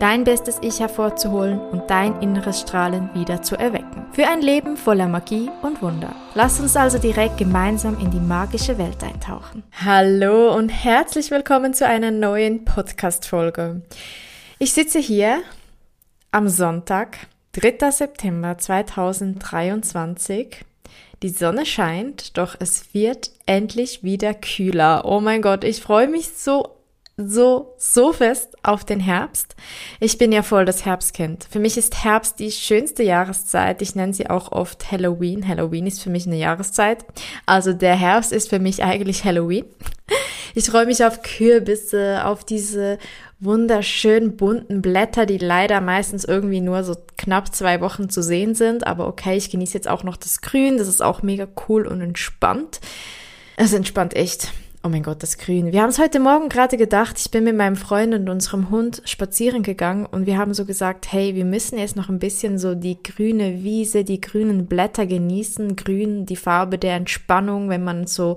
Dein bestes Ich hervorzuholen und dein inneres Strahlen wieder zu erwecken. Für ein Leben voller Magie und Wunder. Lass uns also direkt gemeinsam in die magische Welt eintauchen. Hallo und herzlich willkommen zu einer neuen Podcast-Folge. Ich sitze hier am Sonntag, 3. September 2023. Die Sonne scheint, doch es wird endlich wieder kühler. Oh mein Gott, ich freue mich so so, so fest auf den Herbst. Ich bin ja voll das Herbstkind. Für mich ist Herbst die schönste Jahreszeit. Ich nenne sie auch oft Halloween. Halloween ist für mich eine Jahreszeit. Also der Herbst ist für mich eigentlich Halloween. Ich freue mich auf Kürbisse, auf diese wunderschönen bunten Blätter, die leider meistens irgendwie nur so knapp zwei Wochen zu sehen sind. Aber okay, ich genieße jetzt auch noch das Grün. Das ist auch mega cool und entspannt. Es entspannt echt. Oh mein Gott, das Grün. Wir haben es heute Morgen gerade gedacht. Ich bin mit meinem Freund und unserem Hund spazieren gegangen und wir haben so gesagt, hey, wir müssen jetzt noch ein bisschen so die grüne Wiese, die grünen Blätter genießen. Grün, die Farbe der Entspannung. Wenn man so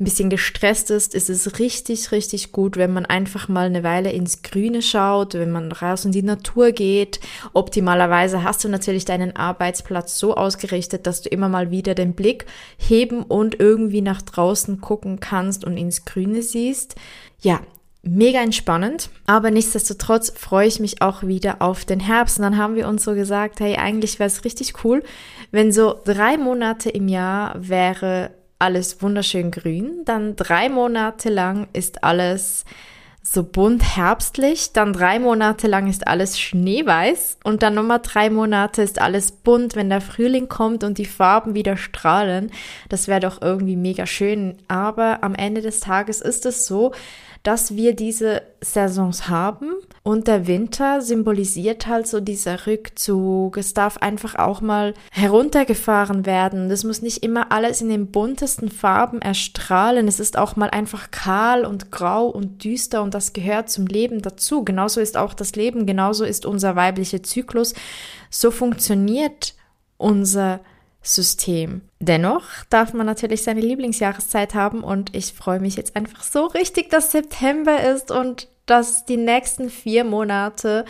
ein bisschen gestresst ist, ist es richtig, richtig gut, wenn man einfach mal eine Weile ins Grüne schaut, wenn man raus in die Natur geht. Optimalerweise hast du natürlich deinen Arbeitsplatz so ausgerichtet, dass du immer mal wieder den Blick heben und irgendwie nach draußen gucken kannst und ins Grüne siehst. Ja, mega entspannend, aber nichtsdestotrotz freue ich mich auch wieder auf den Herbst. Und dann haben wir uns so gesagt, hey, eigentlich wäre es richtig cool, wenn so drei Monate im Jahr wäre alles wunderschön grün, dann drei Monate lang ist alles so bunt herbstlich, dann drei Monate lang ist alles schneeweiß und dann nochmal drei Monate ist alles bunt, wenn der Frühling kommt und die Farben wieder strahlen. Das wäre doch irgendwie mega schön. Aber am Ende des Tages ist es so, dass wir diese Saisons haben und der Winter symbolisiert halt so dieser Rückzug. Es darf einfach auch mal heruntergefahren werden. Das muss nicht immer alles in den buntesten Farben erstrahlen. Es ist auch mal einfach kahl und grau und düster und das gehört zum Leben dazu. Genauso ist auch das Leben, genauso ist unser weiblicher Zyklus. So funktioniert unser System. Dennoch darf man natürlich seine Lieblingsjahreszeit haben und ich freue mich jetzt einfach so richtig, dass September ist und dass die nächsten vier Monate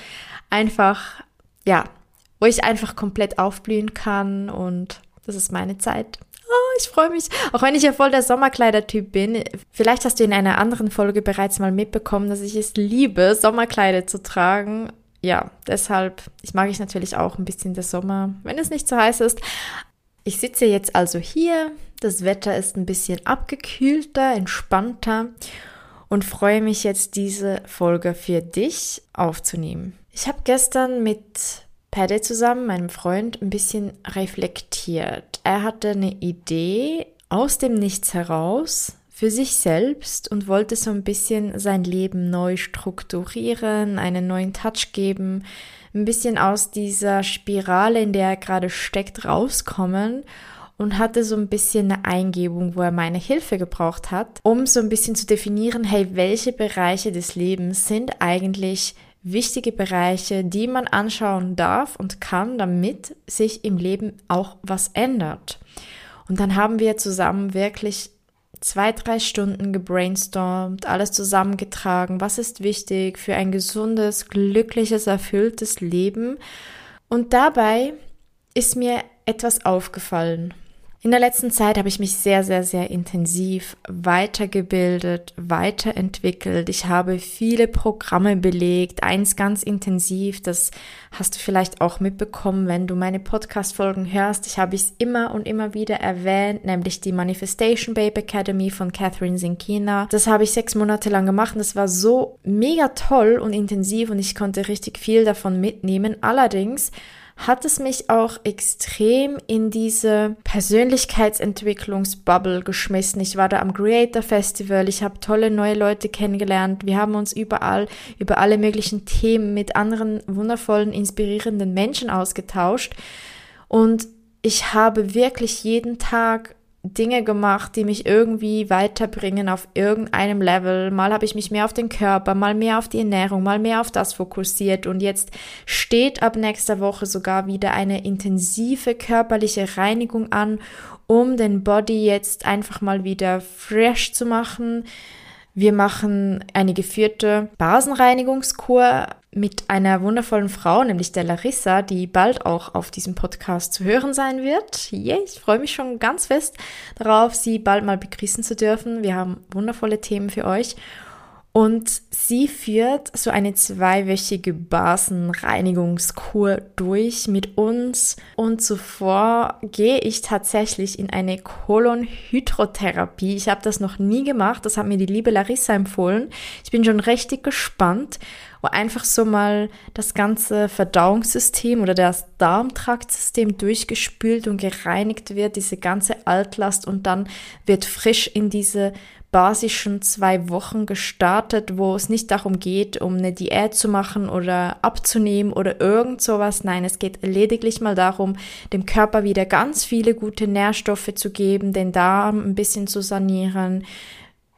einfach, ja, wo ich einfach komplett aufblühen kann und das ist meine Zeit. Oh, ich freue mich. Auch wenn ich ja voll der Sommerkleidertyp bin. Vielleicht hast du in einer anderen Folge bereits mal mitbekommen, dass ich es liebe, Sommerkleider zu tragen. Ja, deshalb, ich mag ich natürlich auch ein bisschen der Sommer, wenn es nicht so heiß ist. Ich sitze jetzt also hier, das Wetter ist ein bisschen abgekühlter, entspannter und freue mich jetzt diese Folge für dich aufzunehmen. Ich habe gestern mit Paddy zusammen, meinem Freund, ein bisschen reflektiert. Er hatte eine Idee aus dem Nichts heraus für sich selbst und wollte so ein bisschen sein Leben neu strukturieren, einen neuen Touch geben, ein bisschen aus dieser Spirale, in der er gerade steckt, rauskommen und hatte so ein bisschen eine Eingebung, wo er meine Hilfe gebraucht hat, um so ein bisschen zu definieren, hey, welche Bereiche des Lebens sind eigentlich wichtige Bereiche, die man anschauen darf und kann, damit sich im Leben auch was ändert. Und dann haben wir zusammen wirklich zwei, drei Stunden gebrainstormt, alles zusammengetragen, was ist wichtig für ein gesundes, glückliches, erfülltes Leben. Und dabei ist mir etwas aufgefallen. In der letzten Zeit habe ich mich sehr, sehr, sehr intensiv weitergebildet, weiterentwickelt. Ich habe viele Programme belegt, eins ganz intensiv, das hast du vielleicht auch mitbekommen, wenn du meine Podcast-Folgen hörst. Ich habe es immer und immer wieder erwähnt, nämlich die Manifestation Babe Academy von Catherine Sinkina. Das habe ich sechs Monate lang gemacht und das war so mega toll und intensiv und ich konnte richtig viel davon mitnehmen. Allerdings hat es mich auch extrem in diese Persönlichkeitsentwicklungsbubble geschmissen. Ich war da am Creator Festival, ich habe tolle neue Leute kennengelernt, wir haben uns überall über alle möglichen Themen mit anderen wundervollen, inspirierenden Menschen ausgetauscht und ich habe wirklich jeden Tag Dinge gemacht, die mich irgendwie weiterbringen auf irgendeinem Level. Mal habe ich mich mehr auf den Körper, mal mehr auf die Ernährung, mal mehr auf das fokussiert. Und jetzt steht ab nächster Woche sogar wieder eine intensive körperliche Reinigung an, um den Body jetzt einfach mal wieder fresh zu machen. Wir machen eine geführte Basenreinigungskur mit einer wundervollen Frau, nämlich der Larissa, die bald auch auf diesem Podcast zu hören sein wird. Yeah, ich freue mich schon ganz fest darauf, sie bald mal begrüßen zu dürfen. Wir haben wundervolle Themen für euch. Und sie führt so eine zweiwöchige Basenreinigungskur durch mit uns. Und zuvor gehe ich tatsächlich in eine Kolonhydrotherapie. Ich habe das noch nie gemacht. Das hat mir die liebe Larissa empfohlen. Ich bin schon richtig gespannt wo einfach so mal das ganze Verdauungssystem oder das Darmtraktsystem durchgespült und gereinigt wird, diese ganze Altlast und dann wird frisch in diese basischen zwei Wochen gestartet, wo es nicht darum geht, um eine Diät zu machen oder abzunehmen oder irgend sowas. Nein, es geht lediglich mal darum, dem Körper wieder ganz viele gute Nährstoffe zu geben, den Darm ein bisschen zu sanieren,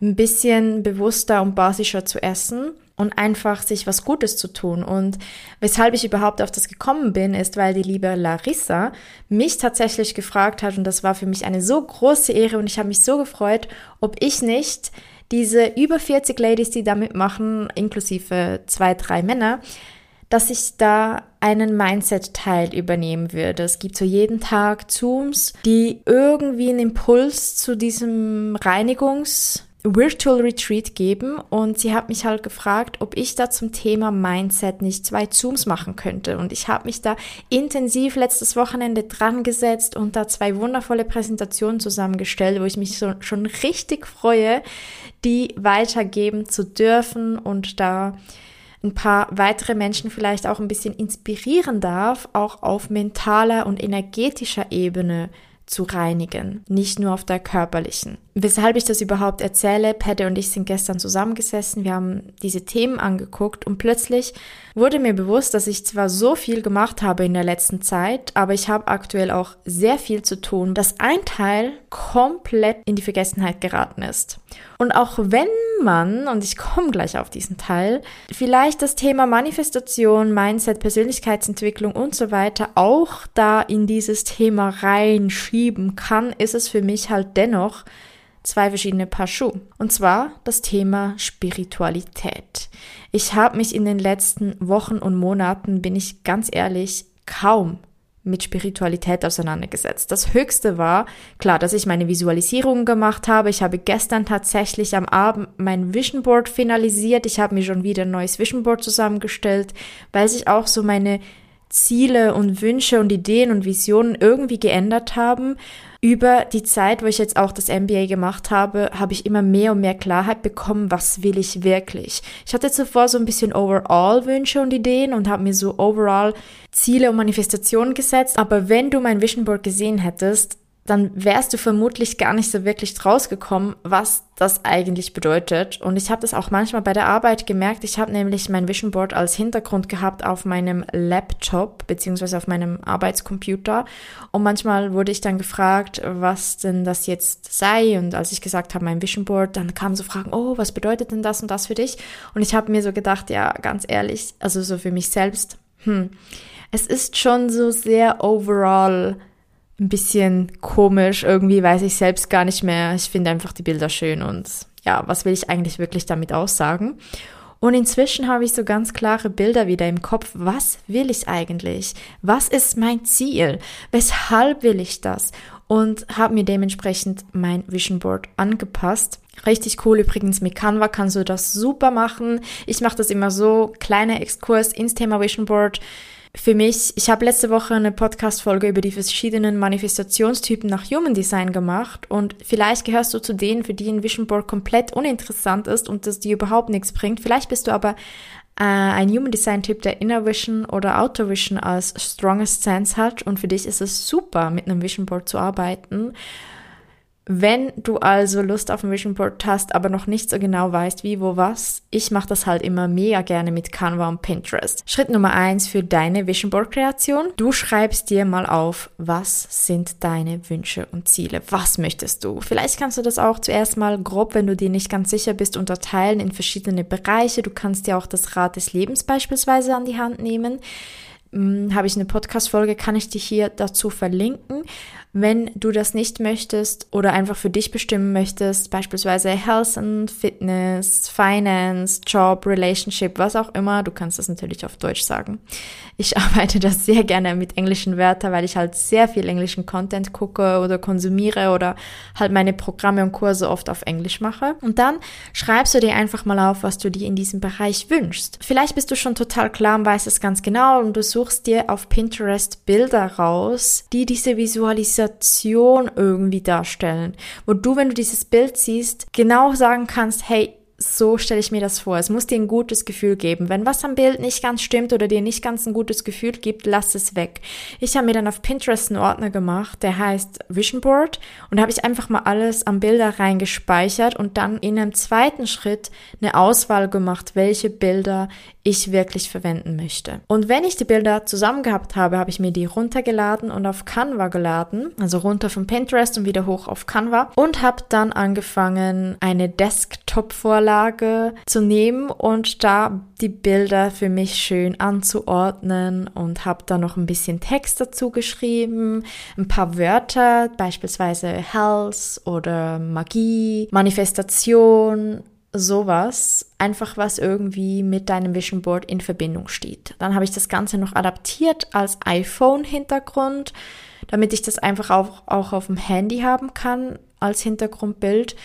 ein bisschen bewusster und basischer zu essen und einfach sich was Gutes zu tun. Und weshalb ich überhaupt auf das gekommen bin, ist, weil die liebe Larissa mich tatsächlich gefragt hat und das war für mich eine so große Ehre und ich habe mich so gefreut, ob ich nicht diese über 40 Ladies, die da mitmachen, inklusive zwei, drei Männer, dass ich da einen Mindset-Teil übernehmen würde. Es gibt so jeden Tag Zooms, die irgendwie einen Impuls zu diesem Reinigungs- Virtual Retreat geben und sie hat mich halt gefragt, ob ich da zum Thema Mindset nicht zwei Zooms machen könnte. Und ich habe mich da intensiv letztes Wochenende dran gesetzt und da zwei wundervolle Präsentationen zusammengestellt, wo ich mich so, schon richtig freue, die weitergeben zu dürfen und da ein paar weitere Menschen vielleicht auch ein bisschen inspirieren darf, auch auf mentaler und energetischer Ebene zu reinigen, nicht nur auf der körperlichen. Weshalb ich das überhaupt erzähle, Pette und ich sind gestern zusammengesessen, wir haben diese Themen angeguckt und plötzlich wurde mir bewusst, dass ich zwar so viel gemacht habe in der letzten Zeit, aber ich habe aktuell auch sehr viel zu tun, dass ein Teil komplett in die Vergessenheit geraten ist. Und auch wenn man, und ich komme gleich auf diesen Teil, vielleicht das Thema Manifestation, Mindset, Persönlichkeitsentwicklung und so weiter auch da in dieses Thema reinschieben kann, ist es für mich halt dennoch zwei verschiedene Paar Schuhe. Und zwar das Thema Spiritualität. Ich habe mich in den letzten Wochen und Monaten, bin ich ganz ehrlich, kaum mit Spiritualität auseinandergesetzt. Das Höchste war, klar, dass ich meine Visualisierungen gemacht habe. Ich habe gestern tatsächlich am Abend mein Vision Board finalisiert. Ich habe mir schon wieder ein neues Vision Board zusammengestellt, weil sich auch so meine Ziele und Wünsche und Ideen und Visionen irgendwie geändert haben über die Zeit, wo ich jetzt auch das MBA gemacht habe, habe ich immer mehr und mehr Klarheit bekommen, was will ich wirklich. Ich hatte zuvor so ein bisschen overall Wünsche und Ideen und habe mir so overall Ziele und Manifestationen gesetzt. Aber wenn du mein Vision Board gesehen hättest, dann wärst du vermutlich gar nicht so wirklich draus gekommen, was das eigentlich bedeutet. Und ich habe das auch manchmal bei der Arbeit gemerkt. Ich habe nämlich mein Vision Board als Hintergrund gehabt auf meinem Laptop beziehungsweise auf meinem Arbeitscomputer. Und manchmal wurde ich dann gefragt, was denn das jetzt sei. Und als ich gesagt habe, mein Vision Board, dann kamen so Fragen, oh, was bedeutet denn das und das für dich? Und ich habe mir so gedacht, ja, ganz ehrlich, also so für mich selbst, hm, es ist schon so sehr overall ein bisschen komisch. Irgendwie weiß ich selbst gar nicht mehr. Ich finde einfach die Bilder schön und ja, was will ich eigentlich wirklich damit aussagen? Und inzwischen habe ich so ganz klare Bilder wieder im Kopf. Was will ich eigentlich? Was ist mein Ziel? Weshalb will ich das? Und habe mir dementsprechend mein Vision Board angepasst. Richtig cool übrigens, mit Canva kannst du das super machen. Ich mache das immer so, kleiner Exkurs ins Thema Vision Board für mich, ich habe letzte Woche eine Podcast-Folge über die verschiedenen Manifestationstypen nach Human Design gemacht und vielleicht gehörst du zu denen, für die ein Vision Board komplett uninteressant ist und das dir überhaupt nichts bringt. Vielleicht bist du aber äh, ein Human Design Typ, der Inner Vision oder Outer Vision als strongest sense hat und für dich ist es super, mit einem Vision Board zu arbeiten wenn du also Lust auf ein Vision Board hast, aber noch nicht so genau weißt, wie, wo, was, ich mache das halt immer mega gerne mit Canva und Pinterest. Schritt Nummer eins für deine Vision Board Kreation. Du schreibst dir mal auf, was sind deine Wünsche und Ziele? Was möchtest du? Vielleicht kannst du das auch zuerst mal grob, wenn du dir nicht ganz sicher bist, unterteilen in verschiedene Bereiche. Du kannst dir auch das Rad des Lebens beispielsweise an die Hand nehmen. Hm, habe ich eine Podcast-Folge, kann ich dich hier dazu verlinken. Wenn du das nicht möchtest oder einfach für dich bestimmen möchtest, beispielsweise Health and Fitness, Finance, Job, Relationship, was auch immer, du kannst das natürlich auf Deutsch sagen. Ich arbeite das sehr gerne mit englischen Wörtern, weil ich halt sehr viel englischen Content gucke oder konsumiere oder halt meine Programme und Kurse oft auf Englisch mache. Und dann schreibst du dir einfach mal auf, was du dir in diesem Bereich wünschst. Vielleicht bist du schon total klar und weißt es ganz genau und du suchst dir auf Pinterest Bilder raus, die diese Visualisation irgendwie darstellen, wo du, wenn du dieses Bild siehst, genau sagen kannst, hey, so stelle ich mir das vor. Es muss dir ein gutes Gefühl geben. Wenn was am Bild nicht ganz stimmt oder dir nicht ganz ein gutes Gefühl gibt, lass es weg. Ich habe mir dann auf Pinterest einen Ordner gemacht, der heißt Vision Board und habe ich einfach mal alles am Bilder reingespeichert und dann in einem zweiten Schritt eine Auswahl gemacht, welche Bilder ich wirklich verwenden möchte. Und wenn ich die Bilder zusammen gehabt habe, habe ich mir die runtergeladen und auf Canva geladen, also runter von Pinterest und wieder hoch auf Canva und habe dann angefangen, eine Desktop-Vorlage zu nehmen und da die Bilder für mich schön anzuordnen und habe da noch ein bisschen Text dazu geschrieben, ein paar Wörter, beispielsweise Health oder Magie, Manifestation sowas, einfach was irgendwie mit deinem Vision Board in Verbindung steht. Dann habe ich das Ganze noch adaptiert als iPhone-Hintergrund, damit ich das einfach auch, auch auf dem Handy haben kann als Hintergrundbild.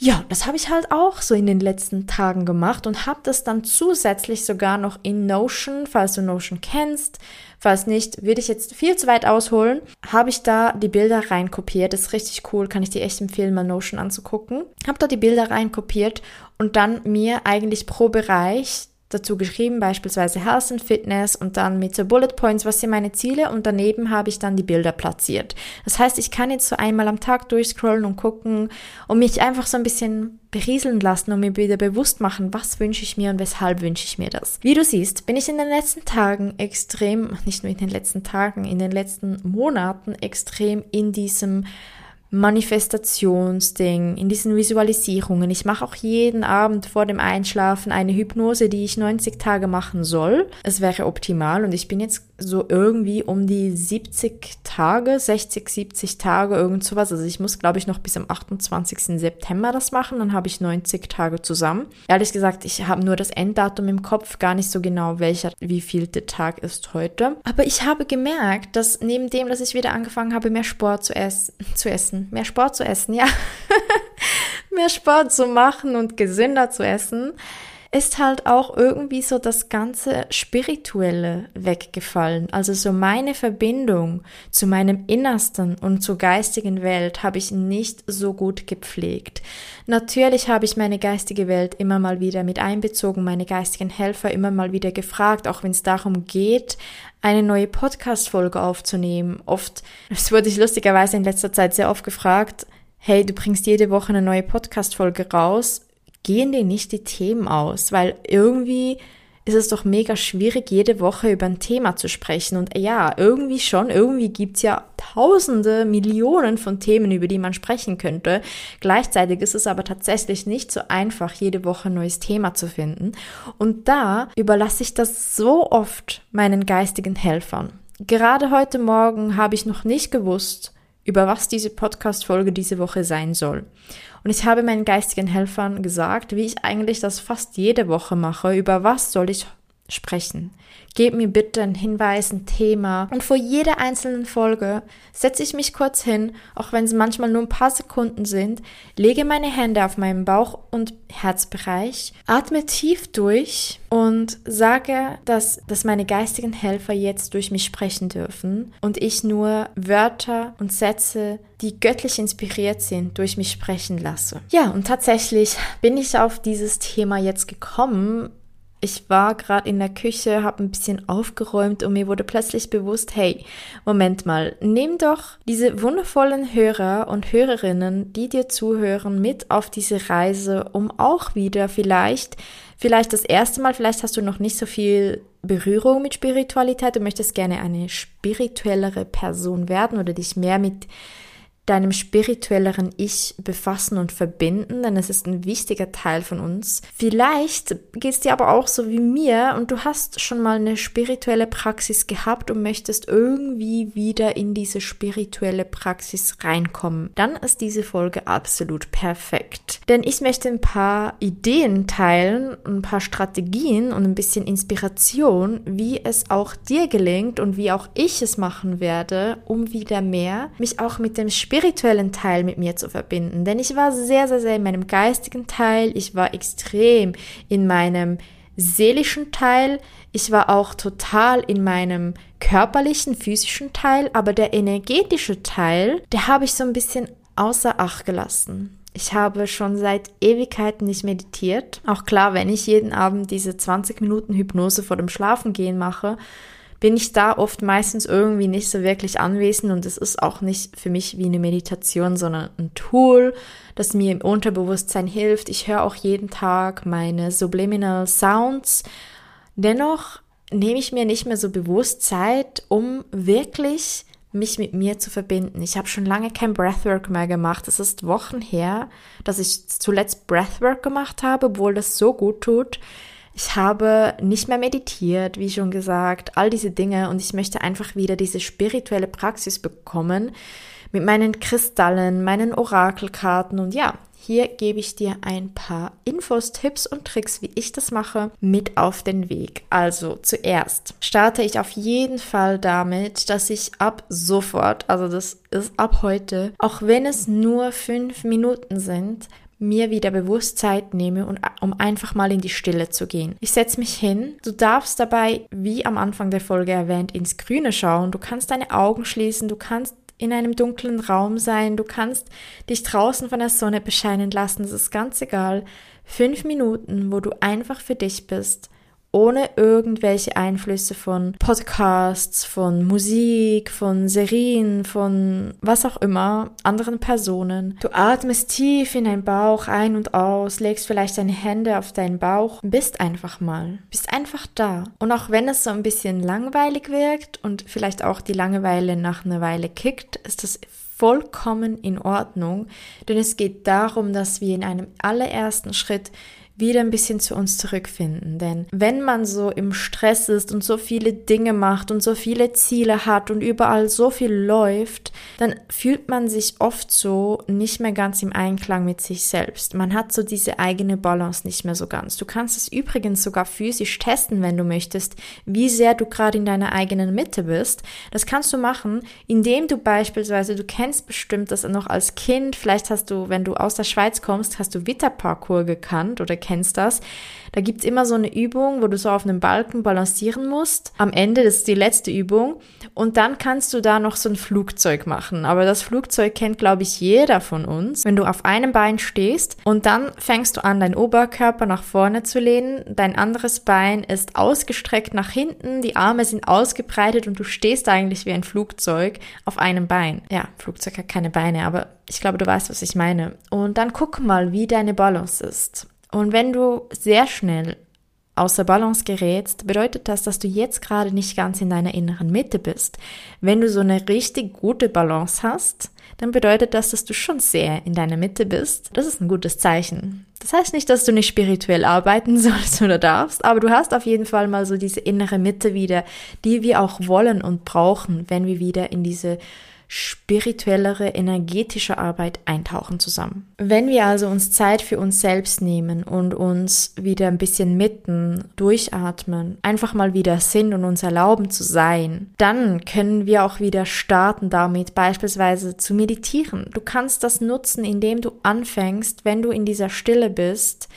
Ja, das habe ich halt auch so in den letzten Tagen gemacht und habe das dann zusätzlich sogar noch in Notion, falls du Notion kennst. Falls nicht, würde ich jetzt viel zu weit ausholen, habe ich da die Bilder reinkopiert. Ist richtig cool, kann ich dir echt empfehlen, mal Notion anzugucken. Habe da die Bilder reinkopiert und dann mir eigentlich pro Bereich dazu geschrieben, beispielsweise Health and Fitness und dann mit so Bullet Points, was sind meine Ziele und daneben habe ich dann die Bilder platziert. Das heißt, ich kann jetzt so einmal am Tag durchscrollen und gucken und mich einfach so ein bisschen berieseln lassen und mir wieder bewusst machen, was wünsche ich mir und weshalb wünsche ich mir das. Wie du siehst, bin ich in den letzten Tagen extrem, nicht nur in den letzten Tagen, in den letzten Monaten extrem in diesem Manifestationsding, in diesen Visualisierungen. Ich mache auch jeden Abend vor dem Einschlafen eine Hypnose, die ich 90 Tage machen soll. Es wäre optimal und ich bin jetzt so irgendwie um die 70 Tage, 60, 70 Tage, irgend sowas. Also ich muss, glaube ich, noch bis am 28. September das machen, dann habe ich 90 Tage zusammen. Ehrlich gesagt, ich habe nur das Enddatum im Kopf, gar nicht so genau, welcher, wie viel der Tag ist heute. Aber ich habe gemerkt, dass neben dem, dass ich wieder angefangen habe, mehr Sport zu, ess zu essen, mehr Sport zu essen, ja, mehr Sport zu machen und gesünder zu essen, ist halt auch irgendwie so das ganze Spirituelle weggefallen. Also so meine Verbindung zu meinem Innersten und zur geistigen Welt habe ich nicht so gut gepflegt. Natürlich habe ich meine geistige Welt immer mal wieder mit einbezogen, meine geistigen Helfer immer mal wieder gefragt, auch wenn es darum geht, eine neue Podcast-Folge aufzunehmen. Oft, es wurde ich lustigerweise in letzter Zeit sehr oft gefragt, hey, du bringst jede Woche eine neue Podcast-Folge raus gehen dir nicht die Themen aus, weil irgendwie ist es doch mega schwierig, jede Woche über ein Thema zu sprechen. Und ja, irgendwie schon, irgendwie gibt's ja tausende, Millionen von Themen, über die man sprechen könnte. Gleichzeitig ist es aber tatsächlich nicht so einfach, jede Woche ein neues Thema zu finden. Und da überlasse ich das so oft meinen geistigen Helfern. Gerade heute Morgen habe ich noch nicht gewusst, über was diese Podcast-Folge diese Woche sein soll. Und ich habe meinen geistigen Helfern gesagt, wie ich eigentlich das fast jede Woche mache, über was soll ich sprechen. Gebt mir bitte einen Hinweis, ein Thema. Und vor jeder einzelnen Folge setze ich mich kurz hin, auch wenn es manchmal nur ein paar Sekunden sind, lege meine Hände auf meinen Bauch- und Herzbereich, atme tief durch und sage, dass, dass meine geistigen Helfer jetzt durch mich sprechen dürfen und ich nur Wörter und Sätze, die göttlich inspiriert sind, durch mich sprechen lasse. Ja, und tatsächlich bin ich auf dieses Thema jetzt gekommen, Ich war gerade in der Küche, habe ein bisschen aufgeräumt und mir wurde plötzlich bewusst, hey, Moment mal, nimm doch diese wundervollen Hörer und Hörerinnen, die dir zuhören, mit auf diese Reise, um auch wieder vielleicht, vielleicht das erste Mal, vielleicht hast du noch nicht so viel Berührung mit Spiritualität, du möchtest gerne eine spirituellere Person werden oder dich mehr mit deinem spirituelleren Ich befassen und verbinden, denn es ist ein wichtiger Teil von uns. Vielleicht geht es dir aber auch so wie mir und du hast schon mal eine spirituelle Praxis gehabt und möchtest irgendwie wieder in diese spirituelle Praxis reinkommen. Dann ist diese Folge absolut perfekt. Denn ich möchte ein paar Ideen teilen, ein paar Strategien und ein bisschen Inspiration, wie es auch dir gelingt und wie auch ich es machen werde, um wieder mehr mich auch mit dem Spirituellen spirituellen Teil mit mir zu verbinden. Denn ich war sehr, sehr, sehr in meinem geistigen Teil, ich war extrem in meinem seelischen Teil, ich war auch total in meinem körperlichen, physischen Teil, aber der energetische Teil, der habe ich so ein bisschen außer Acht gelassen. Ich habe schon seit Ewigkeiten nicht meditiert. Auch klar, wenn ich jeden Abend diese 20 Minuten Hypnose vor dem Schlafengehen mache, bin ich da oft meistens irgendwie nicht so wirklich anwesend und es ist auch nicht für mich wie eine Meditation, sondern ein Tool, das mir im Unterbewusstsein hilft. Ich höre auch jeden Tag meine Subliminal Sounds. Dennoch nehme ich mir nicht mehr so bewusst Zeit, um wirklich mich mit mir zu verbinden. Ich habe schon lange kein Breathwork mehr gemacht. Es ist Wochen her, dass ich zuletzt Breathwork gemacht habe, obwohl das so gut tut. Ich habe nicht mehr meditiert, wie schon gesagt, all diese Dinge und ich möchte einfach wieder diese spirituelle Praxis bekommen mit meinen Kristallen, meinen Orakelkarten und ja, hier gebe ich dir ein paar Infos, Tipps und Tricks, wie ich das mache, mit auf den Weg. Also zuerst starte ich auf jeden Fall damit, dass ich ab sofort, also das ist ab heute, auch wenn es nur fünf Minuten sind, mir wieder bewusst Zeit nehme, und, um einfach mal in die Stille zu gehen. Ich setze mich hin. Du darfst dabei, wie am Anfang der Folge erwähnt, ins Grüne schauen. Du kannst deine Augen schließen, du kannst in einem dunklen Raum sein, du kannst dich draußen von der Sonne bescheinen lassen, das ist ganz egal. Fünf Minuten, wo du einfach für dich bist ohne irgendwelche Einflüsse von Podcasts, von Musik, von Serien, von was auch immer, anderen Personen. Du atmest tief in deinen Bauch ein und aus, legst vielleicht deine Hände auf deinen Bauch, bist einfach mal, bist einfach da. Und auch wenn es so ein bisschen langweilig wirkt und vielleicht auch die Langeweile nach einer Weile kickt, ist das vollkommen in Ordnung, denn es geht darum, dass wir in einem allerersten Schritt wieder ein bisschen zu uns zurückfinden. Denn wenn man so im Stress ist und so viele Dinge macht und so viele Ziele hat und überall so viel läuft, dann fühlt man sich oft so nicht mehr ganz im Einklang mit sich selbst. Man hat so diese eigene Balance nicht mehr so ganz. Du kannst es übrigens sogar physisch testen, wenn du möchtest, wie sehr du gerade in deiner eigenen Mitte bist. Das kannst du machen, indem du beispielsweise, du kennst bestimmt das noch als Kind, vielleicht hast du, wenn du aus der Schweiz kommst, hast du Witterparcours gekannt oder kennst das. Da gibt's immer so eine Übung, wo du so auf einem Balken balancieren musst. Am Ende, das ist die letzte Übung. Und dann kannst du da noch so ein Flugzeug machen. Aber das Flugzeug kennt, glaube ich, jeder von uns. Wenn du auf einem Bein stehst und dann fängst du an, deinen Oberkörper nach vorne zu lehnen. Dein anderes Bein ist ausgestreckt nach hinten. Die Arme sind ausgebreitet und du stehst eigentlich wie ein Flugzeug auf einem Bein. Ja, Flugzeug hat keine Beine, aber ich glaube, du weißt, was ich meine. Und dann guck mal, wie deine Balance ist. Und wenn du sehr schnell außer Balance gerätst, bedeutet das, dass du jetzt gerade nicht ganz in deiner inneren Mitte bist. Wenn du so eine richtig gute Balance hast, dann bedeutet das, dass du schon sehr in deiner Mitte bist. Das ist ein gutes Zeichen. Das heißt nicht, dass du nicht spirituell arbeiten sollst oder darfst, aber du hast auf jeden Fall mal so diese innere Mitte wieder, die wir auch wollen und brauchen, wenn wir wieder in diese spirituellere, energetische Arbeit eintauchen zusammen. Wenn wir also uns Zeit für uns selbst nehmen und uns wieder ein bisschen mitten, durchatmen, einfach mal wieder sind und uns erlauben zu sein, dann können wir auch wieder starten damit, beispielsweise zu meditieren. Du kannst das nutzen, indem du anfängst, wenn du in dieser Stille bist,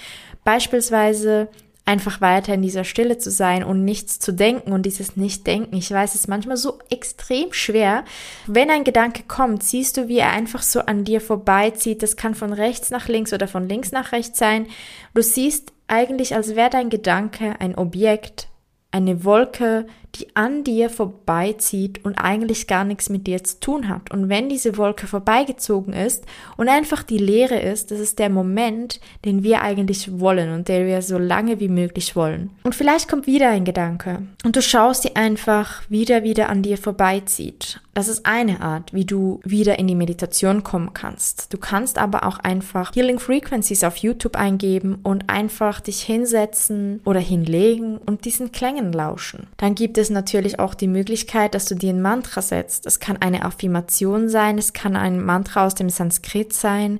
beispielsweise einfach weiter in dieser Stille zu sein und nichts zu denken und dieses Nicht-Denken. Ich weiß, es ist manchmal so extrem schwer. Wenn ein Gedanke kommt, siehst du, wie er einfach so an dir vorbeizieht. Das kann von rechts nach links oder von links nach rechts sein. Du siehst eigentlich, als wäre dein Gedanke ein Objekt, eine Wolke, die an dir vorbeizieht und eigentlich gar nichts mit dir zu tun hat. Und wenn diese Wolke vorbeigezogen ist und einfach die Leere ist, das ist der Moment, den wir eigentlich wollen und den wir so lange wie möglich wollen. Und vielleicht kommt wieder ein Gedanke und du schaust die einfach wieder, wieder an dir vorbeizieht. Das ist eine Art, wie du wieder in die Meditation kommen kannst. Du kannst aber auch einfach Healing Frequencies auf YouTube eingeben und einfach dich hinsetzen oder hinlegen und diesen Klängen lauschen. Dann gibt es natürlich auch die Möglichkeit, dass du dir ein Mantra setzt. Es kann eine Affirmation sein, es kann ein Mantra aus dem Sanskrit sein,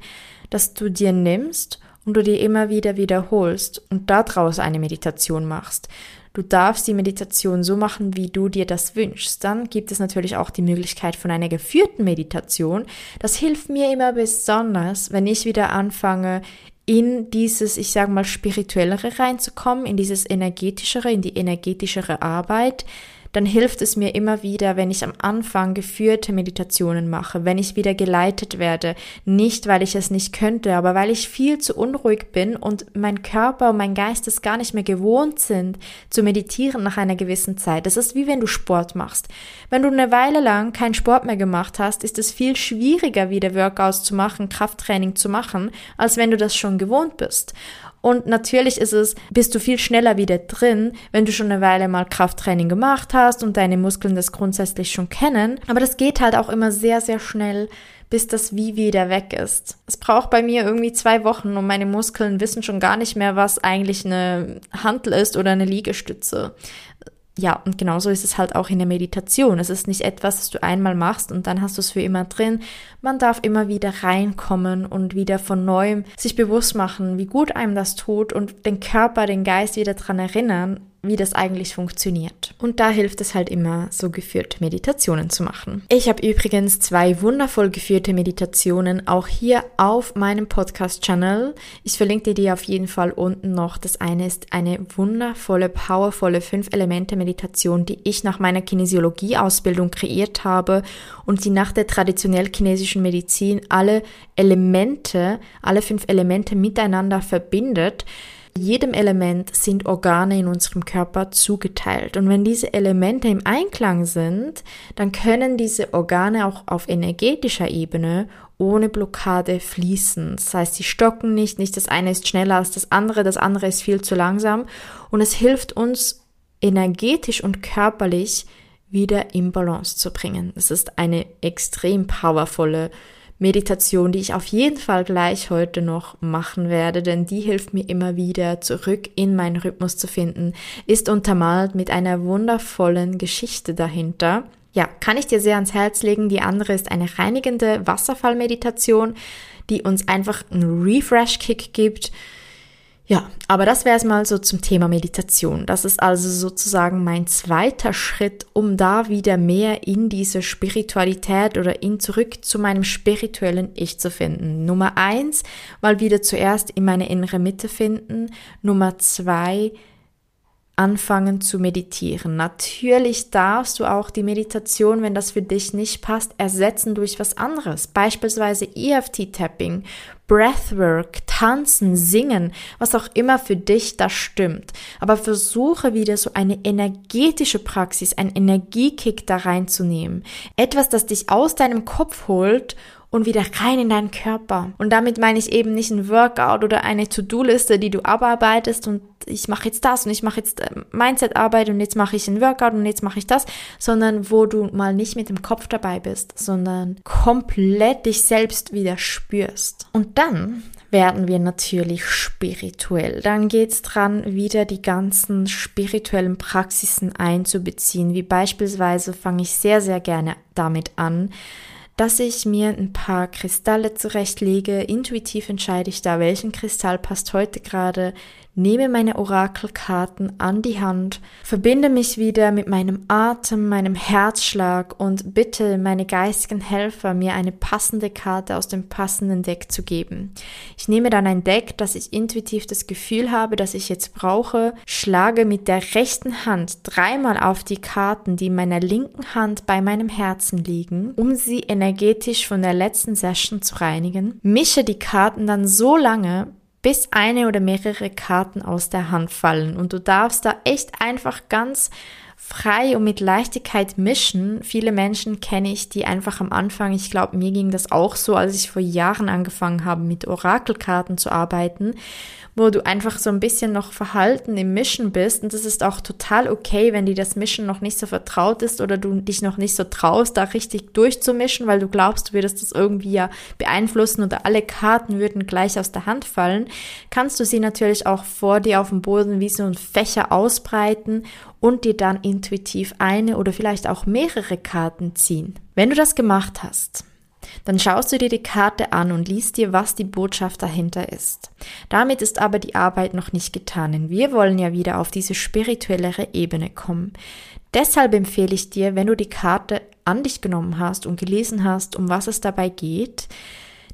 dass du dir nimmst und du dir immer wieder wiederholst und daraus eine Meditation machst. Du darfst die Meditation so machen, wie du dir das wünschst. Dann gibt es natürlich auch die Möglichkeit von einer geführten Meditation. Das hilft mir immer besonders, wenn ich wieder anfange, in dieses, ich sage mal, spirituellere reinzukommen, in dieses energetischere, in die energetischere Arbeit, dann hilft es mir immer wieder, wenn ich am Anfang geführte Meditationen mache, wenn ich wieder geleitet werde, nicht weil ich es nicht könnte, aber weil ich viel zu unruhig bin und mein Körper und mein Geist es gar nicht mehr gewohnt sind, zu meditieren nach einer gewissen Zeit. Das ist wie wenn du Sport machst. Wenn du eine Weile lang keinen Sport mehr gemacht hast, ist es viel schwieriger, wieder Workouts zu machen, Krafttraining zu machen, als wenn du das schon gewohnt bist. Und natürlich ist es, bist du viel schneller wieder drin, wenn du schon eine Weile mal Krafttraining gemacht hast und deine Muskeln das grundsätzlich schon kennen. Aber das geht halt auch immer sehr, sehr schnell, bis das Wie wieder weg ist. Es braucht bei mir irgendwie zwei Wochen und meine Muskeln wissen schon gar nicht mehr, was eigentlich eine Hantel ist oder eine Liegestütze ja, und genauso ist es halt auch in der Meditation. Es ist nicht etwas, das du einmal machst und dann hast du es für immer drin. Man darf immer wieder reinkommen und wieder von neuem sich bewusst machen, wie gut einem das tut und den Körper, den Geist wieder dran erinnern, wie das eigentlich funktioniert. Und da hilft es halt immer, so geführte Meditationen zu machen. Ich habe übrigens zwei wundervoll geführte Meditationen auch hier auf meinem Podcast-Channel. Ich verlinke dir die auf jeden Fall unten noch. Das eine ist eine wundervolle, powervolle Fünf-Elemente-Meditation, die ich nach meiner Kinesiologie-Ausbildung kreiert habe und die nach der traditionell chinesischen Medizin alle Elemente, alle fünf Elemente miteinander verbindet. Jedem Element sind Organe in unserem Körper zugeteilt. Und wenn diese Elemente im Einklang sind, dann können diese Organe auch auf energetischer Ebene ohne Blockade fließen. Das heißt, sie stocken nicht, nicht das eine ist schneller als das andere, das andere ist viel zu langsam. Und es hilft uns energetisch und körperlich wieder in Balance zu bringen. Es ist eine extrem powervolle Meditation, die ich auf jeden Fall gleich heute noch machen werde, denn die hilft mir immer wieder zurück in meinen Rhythmus zu finden, ist untermalt mit einer wundervollen Geschichte dahinter. Ja, kann ich dir sehr ans Herz legen. Die andere ist eine reinigende Wasserfallmeditation, die uns einfach einen Refresh-Kick gibt ja, aber das wäre es mal so zum Thema Meditation. Das ist also sozusagen mein zweiter Schritt, um da wieder mehr in diese Spiritualität oder in zurück zu meinem spirituellen Ich zu finden. Nummer eins, mal wieder zuerst in meine innere Mitte finden. Nummer zwei, anfangen zu meditieren. Natürlich darfst du auch die Meditation, wenn das für dich nicht passt, ersetzen durch was anderes. Beispielsweise EFT-Tapping, Breathwork, Tanzen, Singen, was auch immer für dich da stimmt. Aber versuche wieder so eine energetische Praxis, einen Energiekick da reinzunehmen. Etwas, das dich aus deinem Kopf holt und wieder rein in deinen Körper. Und damit meine ich eben nicht ein Workout oder eine To-Do-Liste, die du abarbeitest und ich mache jetzt das und ich mache jetzt äh, Mindset-Arbeit und jetzt mache ich ein Workout und jetzt mache ich das, sondern wo du mal nicht mit dem Kopf dabei bist, sondern komplett dich selbst wieder spürst. Und dann werden wir natürlich spirituell. Dann geht's dran, wieder die ganzen spirituellen Praxisen einzubeziehen, wie beispielsweise fange ich sehr, sehr gerne damit an, dass ich mir ein paar Kristalle zurechtlege. Intuitiv entscheide ich da, welchen Kristall passt heute gerade nehme meine Orakelkarten an die Hand, verbinde mich wieder mit meinem Atem, meinem Herzschlag und bitte meine geistigen Helfer, mir eine passende Karte aus dem passenden Deck zu geben. Ich nehme dann ein Deck, das ich intuitiv das Gefühl habe, dass ich jetzt brauche, schlage mit der rechten Hand dreimal auf die Karten, die in meiner linken Hand bei meinem Herzen liegen, um sie energetisch von der letzten Session zu reinigen, mische die Karten dann so lange, bis eine oder mehrere Karten aus der Hand fallen. Und du darfst da echt einfach ganz frei und mit Leichtigkeit mischen. Viele Menschen kenne ich, die einfach am Anfang, ich glaube, mir ging das auch so, als ich vor Jahren angefangen habe, mit Orakelkarten zu arbeiten, wo du einfach so ein bisschen noch verhalten im Mischen bist. Und das ist auch total okay, wenn dir das Mischen noch nicht so vertraut ist oder du dich noch nicht so traust, da richtig durchzumischen, weil du glaubst, du würdest das irgendwie ja beeinflussen oder alle Karten würden gleich aus der Hand fallen, kannst du sie natürlich auch vor dir auf dem Boden wie so ein Fächer ausbreiten und dir dann intuitiv eine oder vielleicht auch mehrere Karten ziehen. Wenn du das gemacht hast, dann schaust du dir die Karte an und liest dir, was die Botschaft dahinter ist. Damit ist aber die Arbeit noch nicht getan, denn wir wollen ja wieder auf diese spirituellere Ebene kommen. Deshalb empfehle ich dir, wenn du die Karte an dich genommen hast und gelesen hast, um was es dabei geht,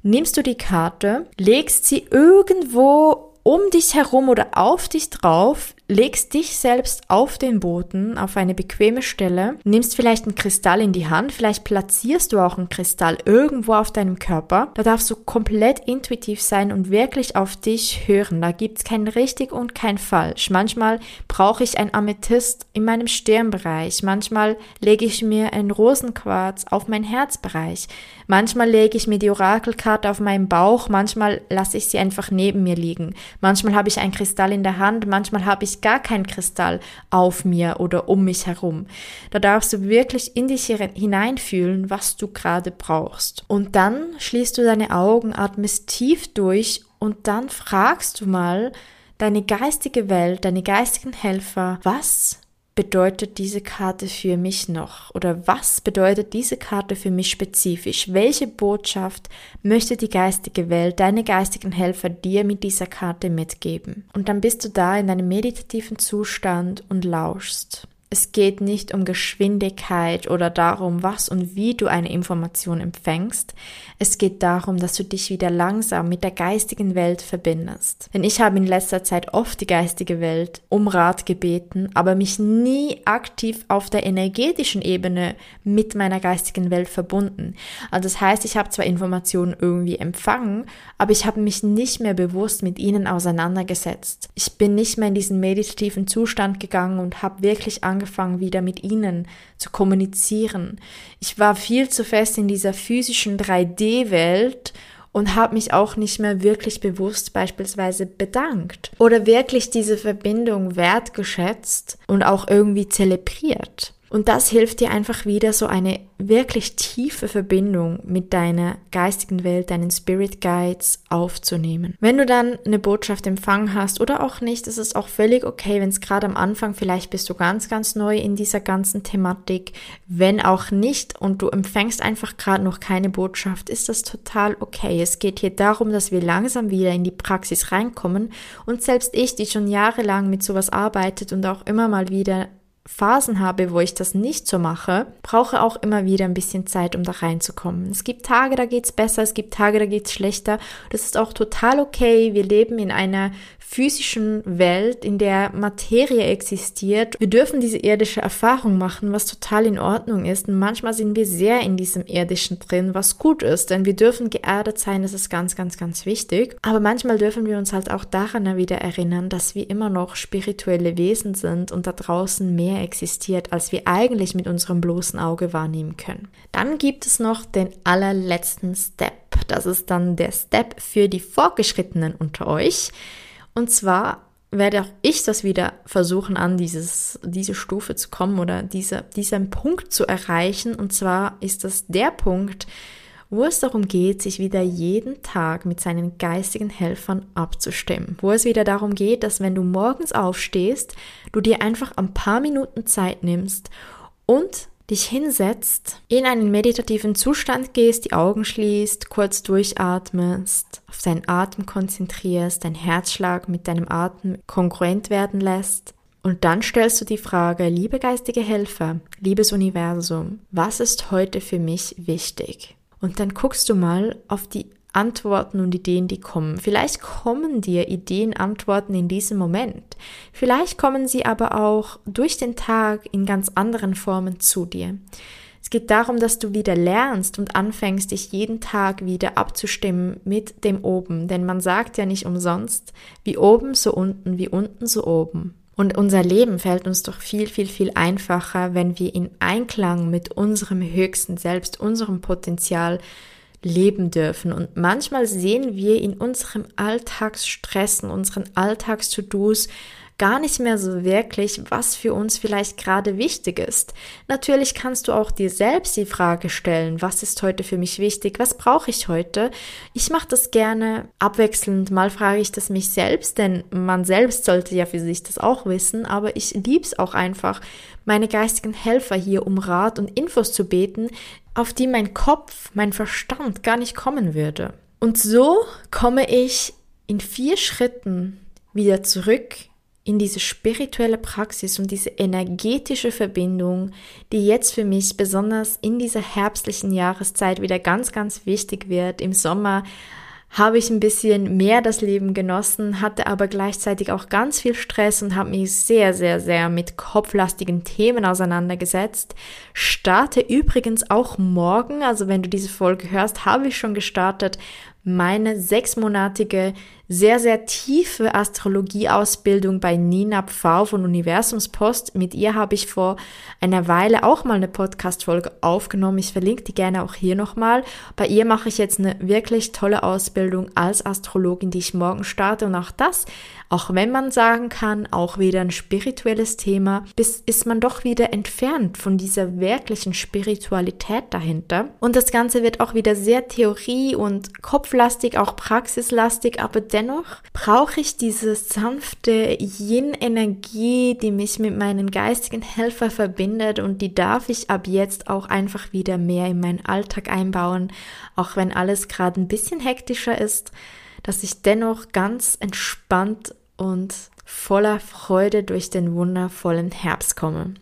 nimmst du die Karte, legst sie irgendwo um dich herum oder auf dich drauf, legst dich selbst auf den Boden, auf eine bequeme Stelle, nimmst vielleicht einen Kristall in die Hand, vielleicht platzierst du auch einen Kristall irgendwo auf deinem Körper. Da darfst du komplett intuitiv sein und wirklich auf dich hören. Da gibt's kein richtig und kein falsch. Manchmal brauche ich ein Amethyst in meinem Stirnbereich, manchmal lege ich mir ein Rosenquarz auf mein Herzbereich, manchmal lege ich mir die Orakelkarte auf meinen Bauch, manchmal lasse ich sie einfach neben mir liegen, manchmal habe ich einen Kristall in der Hand, manchmal habe ich gar kein Kristall auf mir oder um mich herum. Da darfst du wirklich in dich hineinfühlen, was du gerade brauchst. Und dann schließt du deine Augen, atmest tief durch und dann fragst du mal deine geistige Welt, deine geistigen Helfer, was bedeutet diese Karte für mich noch? Oder was bedeutet diese Karte für mich spezifisch? Welche Botschaft möchte die geistige Welt, deine geistigen Helfer dir mit dieser Karte mitgeben? Und dann bist du da in einem meditativen Zustand und lauschst. Es geht nicht um Geschwindigkeit oder darum, was und wie du eine Information empfängst. Es geht darum, dass du dich wieder langsam mit der geistigen Welt verbindest. Denn ich habe in letzter Zeit oft die geistige Welt um Rat gebeten, aber mich nie aktiv auf der energetischen Ebene mit meiner geistigen Welt verbunden. Also das heißt, ich habe zwar Informationen irgendwie empfangen, aber ich habe mich nicht mehr bewusst mit ihnen auseinandergesetzt. Ich bin nicht mehr in diesen meditativen Zustand gegangen und habe wirklich Angst angefangen, wieder mit ihnen zu kommunizieren. Ich war viel zu fest in dieser physischen 3D-Welt und habe mich auch nicht mehr wirklich bewusst beispielsweise bedankt oder wirklich diese Verbindung wertgeschätzt und auch irgendwie zelebriert. Und das hilft dir einfach wieder so eine wirklich tiefe Verbindung mit deiner geistigen Welt, deinen Spirit Guides aufzunehmen. Wenn du dann eine Botschaft empfangen hast oder auch nicht, ist es auch völlig okay, wenn es gerade am Anfang vielleicht bist du ganz, ganz neu in dieser ganzen Thematik. Wenn auch nicht und du empfängst einfach gerade noch keine Botschaft, ist das total okay. Es geht hier darum, dass wir langsam wieder in die Praxis reinkommen und selbst ich, die schon jahrelang mit sowas arbeitet und auch immer mal wieder Phasen habe, wo ich das nicht so mache, brauche auch immer wieder ein bisschen Zeit, um da reinzukommen. Es gibt Tage, da geht's besser, es gibt Tage, da geht's schlechter. Das ist auch total okay. Wir leben in einer physischen Welt, in der Materie existiert. Wir dürfen diese irdische Erfahrung machen, was total in Ordnung ist. Und manchmal sind wir sehr in diesem irdischen drin, was gut ist, denn wir dürfen geerdet sein, das ist ganz, ganz, ganz wichtig. Aber manchmal dürfen wir uns halt auch daran wieder erinnern, dass wir immer noch spirituelle Wesen sind und da draußen mehr existiert, als wir eigentlich mit unserem bloßen Auge wahrnehmen können. Dann gibt es noch den allerletzten Step. Das ist dann der Step für die Fortgeschrittenen unter euch. Und zwar werde auch ich das wieder versuchen, an dieses, diese Stufe zu kommen oder diese, diesen Punkt zu erreichen. Und zwar ist das der Punkt, wo es darum geht, sich wieder jeden Tag mit seinen geistigen Helfern abzustimmen. Wo es wieder darum geht, dass wenn du morgens aufstehst, du dir einfach ein paar Minuten Zeit nimmst und dich hinsetzt, in einen meditativen Zustand gehst, die Augen schließt, kurz durchatmest, auf deinen Atem konzentrierst, dein Herzschlag mit deinem Atem kongruent werden lässt. Und dann stellst du die Frage, liebe geistige Helfer, liebes Universum, was ist heute für mich wichtig? Und dann guckst du mal auf die Antworten und Ideen, die kommen. Vielleicht kommen dir Ideen, Antworten in diesem Moment. Vielleicht kommen sie aber auch durch den Tag in ganz anderen Formen zu dir. Es geht darum, dass du wieder lernst und anfängst, dich jeden Tag wieder abzustimmen mit dem Oben. Denn man sagt ja nicht umsonst, wie oben so unten, wie unten so oben. Und unser Leben fällt uns doch viel, viel, viel einfacher, wenn wir in Einklang mit unserem höchsten Selbst, unserem Potenzial leben dürfen. Und manchmal sehen wir in unserem Alltagsstress, in unseren Alltags-To-Dos gar nicht mehr so wirklich, was für uns vielleicht gerade wichtig ist. Natürlich kannst du auch dir selbst die Frage stellen, was ist heute für mich wichtig, was brauche ich heute? Ich mache das gerne abwechselnd, mal frage ich das mich selbst, denn man selbst sollte ja für sich das auch wissen, aber ich lieb's auch einfach, meine geistigen Helfer hier um Rat und Infos zu beten, auf die mein Kopf, mein Verstand gar nicht kommen würde. Und so komme ich in vier Schritten wieder zurück in diese spirituelle Praxis und diese energetische Verbindung, die jetzt für mich besonders in dieser herbstlichen Jahreszeit wieder ganz, ganz wichtig wird. Im Sommer habe ich ein bisschen mehr das Leben genossen, hatte aber gleichzeitig auch ganz viel Stress und habe mich sehr, sehr, sehr mit kopflastigen Themen auseinandergesetzt. Starte übrigens auch morgen, also wenn du diese Folge hörst, habe ich schon gestartet, meine sechsmonatige sehr, sehr tiefe Astrologieausbildung bei Nina Pfau von Universumspost. Mit ihr habe ich vor einer Weile auch mal eine Podcast-Folge aufgenommen. Ich verlinke die gerne auch hier nochmal. Bei ihr mache ich jetzt eine wirklich tolle Ausbildung als Astrologin, die ich morgen starte. Und auch das, auch wenn man sagen kann, auch wieder ein spirituelles Thema, bis ist man doch wieder entfernt von dieser wirklichen Spiritualität dahinter. Und das Ganze wird auch wieder sehr Theorie und kopflastig, auch praxislastig, aber dennoch brauche ich diese sanfte Yin-Energie, die mich mit meinen geistigen Helfer verbindet und die darf ich ab jetzt auch einfach wieder mehr in meinen Alltag einbauen, auch wenn alles gerade ein bisschen hektischer ist, dass ich dennoch ganz entspannt und voller Freude durch den wundervollen Herbst komme.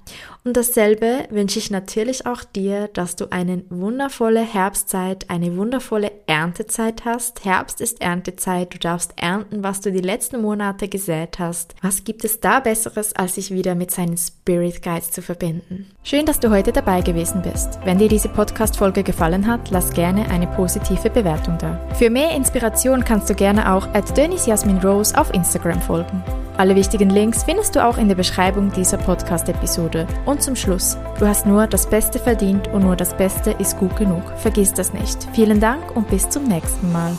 Und dasselbe wünsche ich natürlich auch dir, dass du eine wundervolle Herbstzeit, eine wundervolle Erntezeit hast. Herbst ist Erntezeit, du darfst ernten, was du die letzten Monate gesät hast. Was gibt es da Besseres, als sich wieder mit seinen Spirit Guides zu verbinden? Schön, dass du heute dabei gewesen bist. Wenn dir diese Podcast-Folge gefallen hat, lass gerne eine positive Bewertung da. Für mehr Inspiration kannst du gerne auch at Rose auf Instagram folgen. Alle wichtigen Links findest du auch in der Beschreibung dieser Podcast-Episode. Und zum Schluss, du hast nur das Beste verdient und nur das Beste ist gut genug. Vergiss das nicht. Vielen Dank und bis zum nächsten Mal.